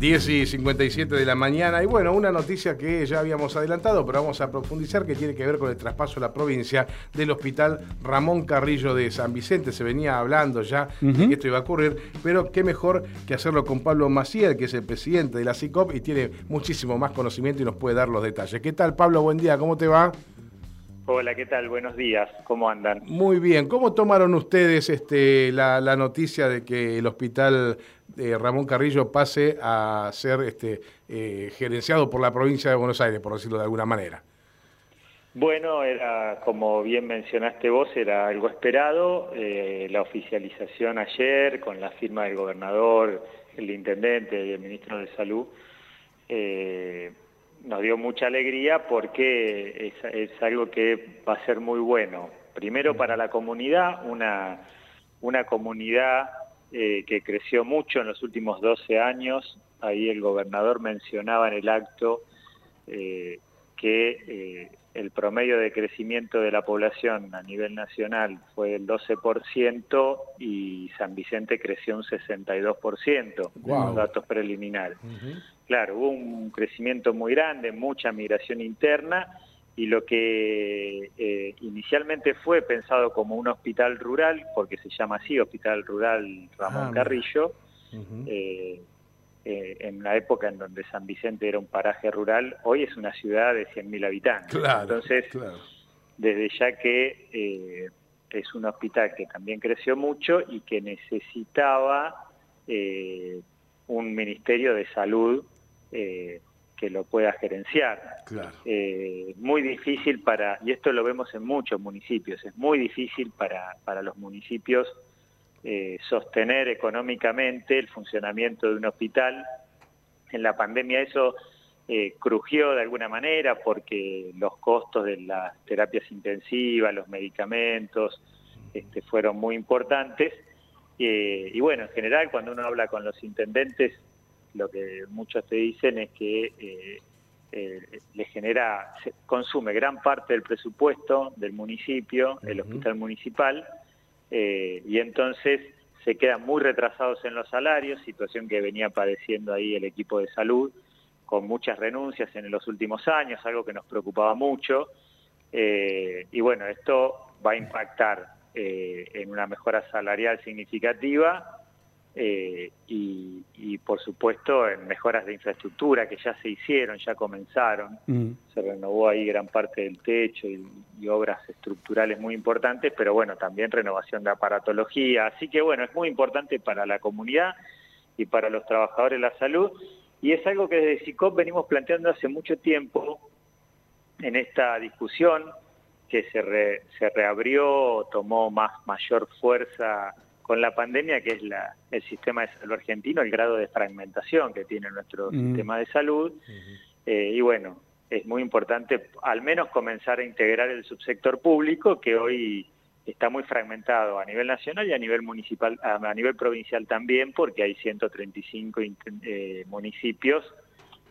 10 y 57 de la mañana. Y bueno, una noticia que ya habíamos adelantado, pero vamos a profundizar, que tiene que ver con el traspaso a la provincia del Hospital Ramón Carrillo de San Vicente. Se venía hablando ya de que esto iba a ocurrir, pero qué mejor que hacerlo con Pablo Maciel, que es el presidente de la CICOP y tiene muchísimo más conocimiento y nos puede dar los detalles. ¿Qué tal, Pablo? Buen día, ¿cómo te va? Hola, ¿qué tal? Buenos días, ¿cómo andan? Muy bien, ¿cómo tomaron ustedes este, la, la noticia de que el hospital Ramón Carrillo pase a ser este, eh, gerenciado por la provincia de Buenos Aires, por decirlo de alguna manera. Bueno, era como bien mencionaste vos, era algo esperado. Eh, la oficialización ayer con la firma del gobernador, el intendente y el ministro de Salud eh, nos dio mucha alegría porque es, algo que va a ser muy bueno. Primero para la comunidad, una, una comunidad eh, que creció mucho en los últimos 12 años. Ahí el gobernador mencionaba en el acto eh, que eh, el promedio de crecimiento de la población a nivel nacional fue del 12% y San Vicente creció un 62%, wow. datos preliminares. Claro, hubo un crecimiento muy grande, mucha migración interna y lo que eh, inicialmente fue pensado como un hospital rural, porque se llama así, Hospital Rural Ramón ah, Carrillo, eh, eh, en la época en donde San Vicente era un paraje rural, hoy es una ciudad de 100.000 habitantes. Entonces, desde ya que es un hospital que también creció mucho y que necesitaba un ministerio de salud que lo pueda gerenciar. Eh, muy difícil para, y esto lo vemos en muchos municipios, es muy difícil para, para los municipios eh, sostener económicamente el funcionamiento de un hospital. En la pandemia eso eh, crujió de alguna manera porque los costos de las terapias intensivas, los medicamentos, este, fueron muy importantes. y bueno, en general cuando uno habla con los intendentes lo que muchos te dicen es que eh, eh, le genera, consume gran parte del presupuesto del municipio, el hospital municipal, eh, y entonces se quedan muy retrasados en los salarios, situación que venía padeciendo ahí el equipo de salud, con muchas renuncias en los últimos años, algo que nos preocupaba mucho, y bueno, esto va a impactar en una mejora salarial significativa eh, y, por supuesto en mejoras de infraestructura que ya se hicieron, ya comenzaron, mm. se renovó ahí gran parte del techo y, obras estructurales muy importantes, pero bueno, también renovación de aparatología, así que bueno, es muy importante para la comunidad y para los trabajadores de la salud. Y es algo que desde SICOP venimos planteando hace mucho tiempo en esta discusión que se, se reabrió, tomó más mayor fuerza con la pandemia, que es la, el sistema de salud argentino, el grado de fragmentación que tiene nuestro sistema de salud. Eh, y bueno, es muy importante al menos comenzar a integrar el subsector público, que hoy está muy fragmentado a nivel nacional y a nivel municipal, a, nivel provincial también, porque hay 135 eh, municipios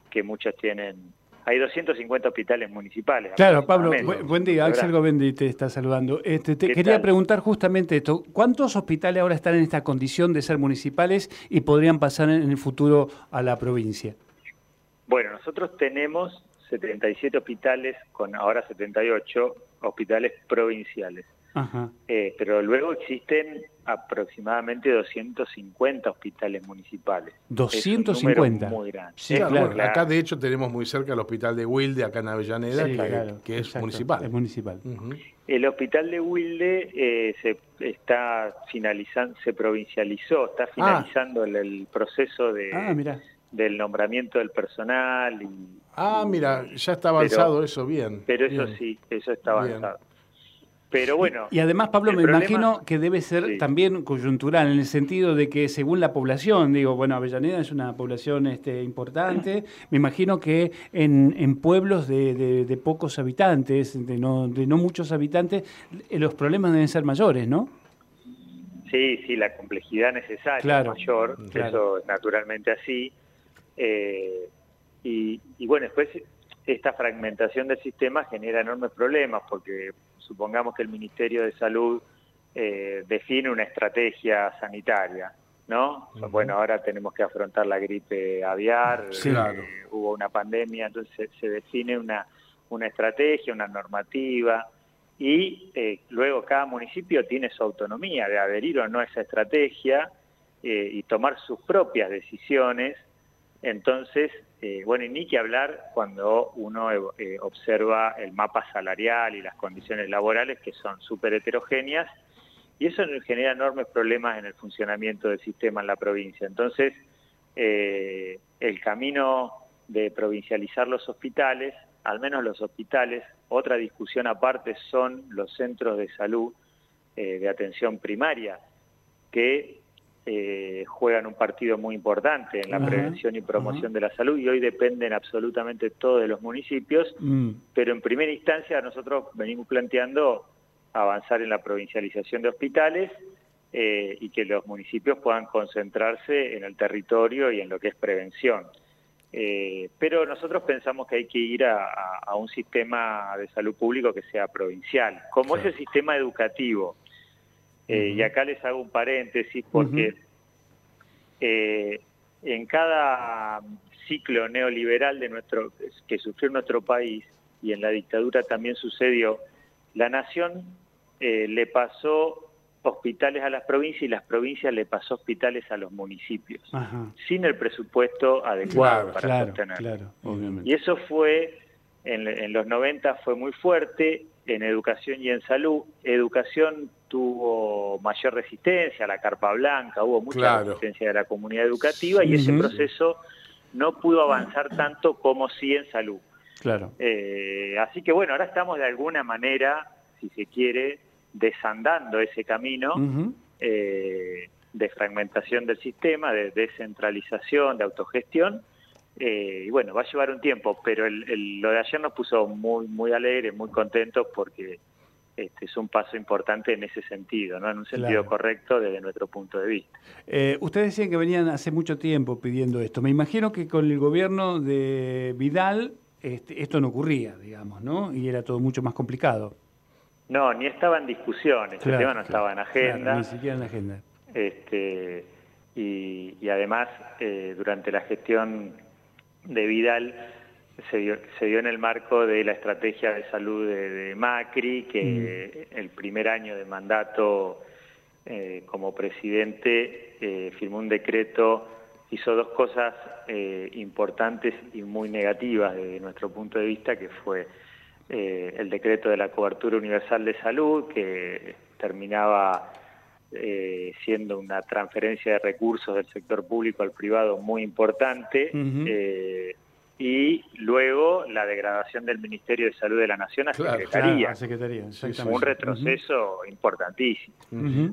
que muchos tienen hay 250 hospitales municipales. Claro, Pablo, buen día. Axel Govendi te está saludando. Este, te quería preguntar justamente esto. ¿Cuántos hospitales ahora están en esta condición de ser municipales y podrían pasar en el futuro a la provincia? Bueno, nosotros tenemos 77 hospitales, con ahora 78 hospitales provinciales. Eh, pero luego existen aproximadamente 250 hospitales municipales. 250. muy grande. Sí, claro. Acá de hecho tenemos muy cerca el hospital de Wilde, acá en Avellaneda, que, es municipal. Es municipal. El hospital de Wilde eh, se está finalizando, se provincializó, está ah. finalizando el, proceso de, ah, del nombramiento del personal. Y, ah, mira, ya está avanzado eso bien. Pero eso sí, eso está avanzado. Pero bueno. Y, además, Pablo, me imagino que debe ser también coyuntural, en el sentido de que según la población, digo, bueno, Avellaneda es una población este, importante, me imagino que en, en pueblos de, de, pocos habitantes, de no, de no muchos habitantes, los problemas deben ser mayores, ¿no? Sí, sí, la complejidad necesaria es mayor, eso es naturalmente así. Eh, y, y bueno, después esta fragmentación del sistema genera enormes problemas porque supongamos que el Ministerio de Salud eh, define una estrategia sanitaria, ¿no? Bueno, ahora tenemos que afrontar la gripe aviar, eh, hubo una pandemia, entonces se, define una, una estrategia, una normativa, y eh, luego cada municipio tiene su autonomía de adherir o no a esa estrategia y tomar sus propias decisiones. Entonces, bueno, y ni que hablar cuando uno observa el mapa salarial y las condiciones laborales que son súper heterogéneas y eso genera enormes problemas en el funcionamiento del sistema en la provincia. Entonces, eh, el camino de provincializar los hospitales, al menos los hospitales, otra discusión aparte son los centros de salud eh, de atención primaria, que eh, juegan un partido muy importante en la prevención y promoción de la salud y hoy dependen absolutamente todos de los municipios, mm. pero en primera instancia nosotros venimos planteando avanzar en la provincialización de hospitales eh, y que los municipios puedan concentrarse en el territorio y en lo que es prevención. Eh, pero nosotros pensamos que hay que ir a, un sistema de salud público que sea provincial, como es el sistema educativo. Eh, y acá les hago un paréntesis porque en cada ciclo neoliberal de nuestro que sufrió nuestro país y en la dictadura también sucedió, la nación eh, le pasó hospitales a las provincias y las provincias le pasó hospitales a los municipios, sin el presupuesto adecuado para sostenerlo. y eso fue, en, los 90 fue muy fuerte, en educación y en salud. Educación tuvo mayor resistencia, la carpa blanca, hubo mucha resistencia de la comunidad educativa y ese proceso no pudo avanzar tanto como sí en salud. Claro. Eh, así que bueno, ahora estamos de alguna manera, si se quiere, desandando ese camino eh, de fragmentación del sistema, de descentralización, de autogestión. Eh, y bueno, va a llevar un tiempo, pero lo de ayer nos puso muy, muy alegres, muy contentos porque este, es un paso importante en ese sentido, ¿no? en un sentido correcto desde nuestro punto de vista. ustedes decían que venían hace mucho tiempo pidiendo esto. Me imagino que con el gobierno de Vidal este, esto no ocurría, digamos, ¿no? Y era todo mucho más complicado. No, ni estaba en discusión, el tema no estaba en agenda. ni siquiera en agenda. Este, y, además, eh, durante la gestión de Vidal, se dio, se dio en el marco de la estrategia de salud de, Macri, que mm. el primer año de mandato eh, como presidente eh, firmó un decreto hizo dos cosas eh, importantes y muy negativas desde nuestro punto de vista, que fue el decreto de la cobertura universal de salud, que terminaba eh, siendo una transferencia de recursos del sector público al privado muy importante, y luego la degradación del Ministerio de Salud de la Nación a Secretaría. un retroceso importantísimo.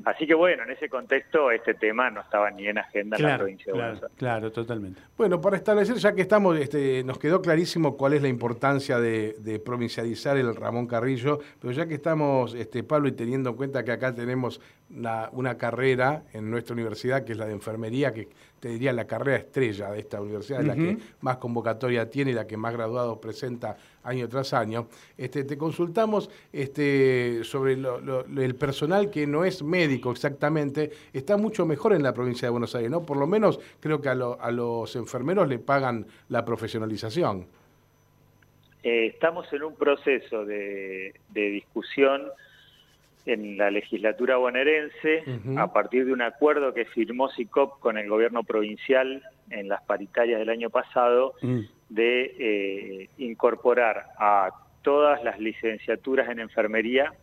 Así que bueno, en ese contexto este tema no estaba ni en agenda en la provincia de Buenos Aires. Claro, totalmente. Bueno, para establecer, ya que estamos, este, nos quedó clarísimo cuál es la importancia de, provincializar el Ramón Carrillo, pero ya que estamos, este, Pablo, y teniendo en cuenta que acá tenemos una carrera en nuestra universidad, que es la de enfermería, que te diría la carrera estrella de esta universidad, la que más convocatoria tiene la que más graduados presenta año tras año. Este, te consultamos este, sobre el personal que no es médico exactamente, está mucho mejor en la provincia de Buenos Aires, ¿no? Por lo menos creo que a, los enfermeros le pagan la profesionalización. Eh, estamos en un proceso de, de discusión en la legislatura bonaerense a partir de un acuerdo que firmó SICOP con el gobierno provincial en las paritarias del año pasado mm. de eh, incorporar a todas las licenciaturas en enfermería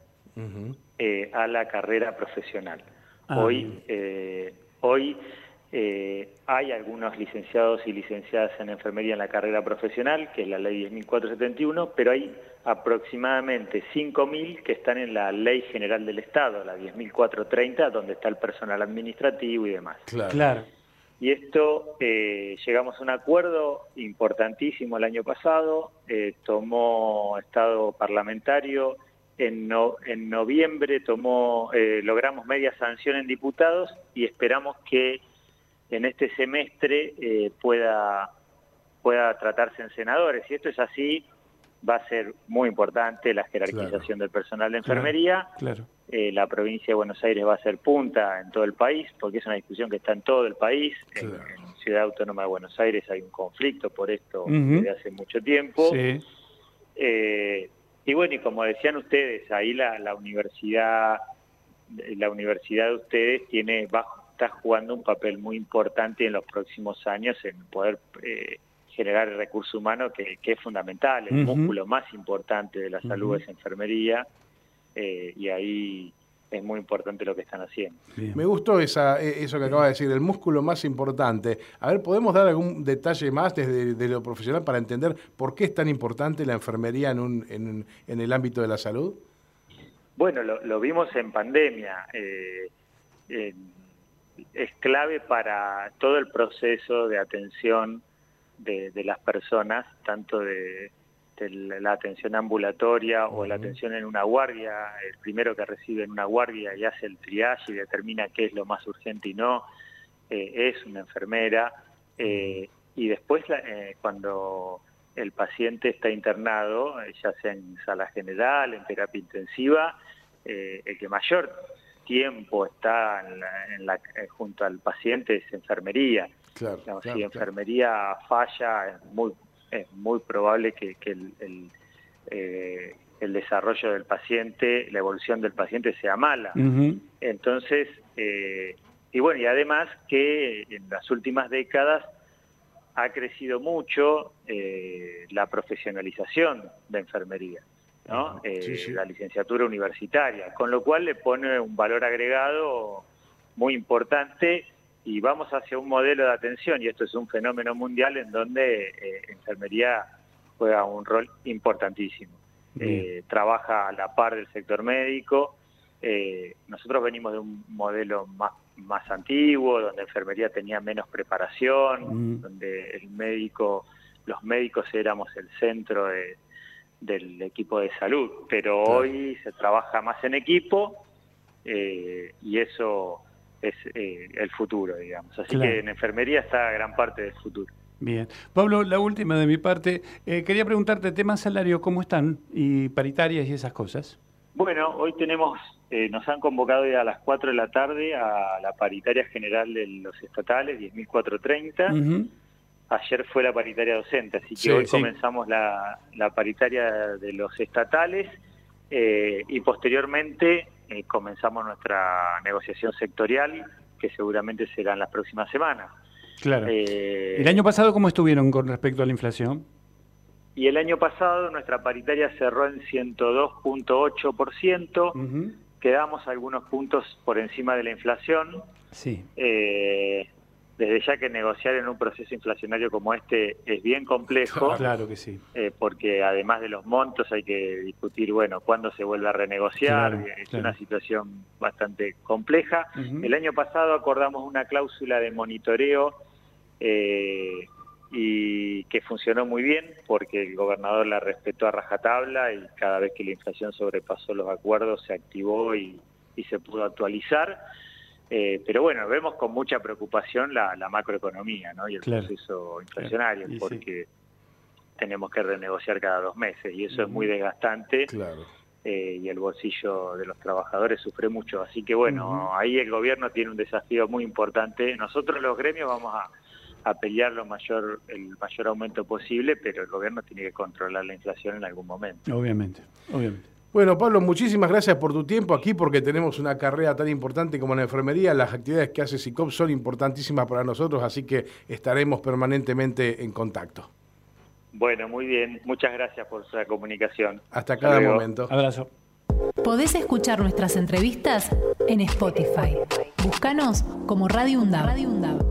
eh, a la carrera profesional. Ah, hoy eh, hoy hay algunos licenciados y licenciadas en enfermería en la carrera profesional, que es la ley 10.471, pero hay aproximadamente 5.000 que están en la Ley General del Estado, la 10.430, donde está el personal administrativo y demás. Claro. Y esto, eh, llegamos a un acuerdo importantísimo el año pasado, eh, tomó Estado parlamentario, en, noviembre tomó, eh, logramos media sanción en diputados y esperamos que en este semestre pueda, pueda tratarse en senadores. Y esto es así va a ser muy importante la jerarquización del personal de enfermería. Claro. Eh, la provincia de Buenos Aires va a ser punta en todo el país, porque es una discusión que está en todo el país. En, Ciudad Autónoma de Buenos Aires hay un conflicto por esto desde hace mucho tiempo. Eh, y bueno, y como decían ustedes, ahí la, la universidad, la universidad de ustedes tiene va, está jugando un papel muy importante en los próximos años en poder eh, generar el recurso humano que, es fundamental. El músculo más importante de la salud es enfermería eh, y ahí es muy importante lo que están haciendo. Me gustó esa, e, eso que acaba de decir, el músculo más importante. A ver, ¿podemos dar algún detalle más desde, lo profesional para entender por qué es tan importante la enfermería en, un, en, en el ámbito de la salud? Bueno, lo, vimos en pandemia. Eh, es clave para todo el proceso de atención de, las personas, tanto de, la atención ambulatoria o la atención en una guardia, el primero que recibe en una guardia y hace el triage y determina qué es lo más urgente y no, eh, es una enfermera. Eh, y después, eh, cuando el paciente está internado, ya sea en sala general, en terapia intensiva, el que mayor tiempo está en la, junto al paciente es enfermería. Claro, si enfermería falla, es muy, es muy probable que, el, eh, el, desarrollo del paciente, la evolución del paciente sea mala. Entonces, eh, y bueno, y además que en las últimas décadas ha crecido mucho eh, la profesionalización de enfermería. ¿no? la licenciatura universitaria, con lo cual le pone un valor agregado muy importante y vamos hacia un modelo de atención, y esto es un fenómeno mundial en donde eh, enfermería juega un rol importantísimo. Eh, trabaja a la par del sector médico. Eh, nosotros venimos de un modelo más, más antiguo, donde enfermería tenía menos preparación, donde el médico, los médicos éramos el centro del equipo de salud, pero hoy se trabaja más en equipo y eso es eh, el futuro, digamos. Así que en enfermería está gran parte del futuro. Bien. Pablo, la última de mi parte. Eh, quería preguntarte, tema salario, ¿cómo están? Y paritarias y esas cosas. Bueno, hoy tenemos, eh, nos han convocado ya a las 4 de la tarde a la paritaria general de los estatales, 10.430. Ayer fue la paritaria docente, así que hoy comenzamos la, la, paritaria de los estatales y posteriormente eh, comenzamos nuestra negociación sectorial, que seguramente será en las próximas semanas. Claro. Eh, ¿El año pasado cómo estuvieron con respecto a la inflación? Y el año pasado nuestra paritaria cerró en 102.8%, quedamos algunos puntos por encima de la inflación. Sí. Eh, desde ya que negociar en un proceso inflacionario como este es bien complejo. Claro que sí. Eh, porque además de los montos hay que discutir, bueno, cuándo se vuelve a renegociar. es una situación bastante compleja. El año pasado acordamos una cláusula de monitoreo eh, y que funcionó muy bien porque el gobernador la respetó a rajatabla y cada vez que la inflación sobrepasó los acuerdos se activó y se pudo actualizar. Eh, pero bueno, vemos con mucha preocupación la, macroeconomía ¿no? y el proceso inflacionario, porque tenemos que renegociar cada dos meses y eso es muy desgastante. Eh, y el bolsillo de los trabajadores sufre mucho. Así que bueno, ahí el gobierno tiene un desafío muy importante. Nosotros los gremios vamos a, a pelear lo mayor, el mayor aumento posible, pero el gobierno tiene que controlar la inflación en algún momento. Obviamente, obviamente. Bueno, Pablo, muchísimas gracias por tu tiempo aquí porque tenemos una carrera tan importante como la enfermería. Las actividades que hace SICOP son importantísimas para nosotros, así que estaremos permanentemente en contacto. Bueno, muy bien. Muchas gracias por su comunicación. Hasta cada momento. Abrazo. Podés escuchar nuestras entrevistas en Spotify. Búscanos como Radio UNDAV.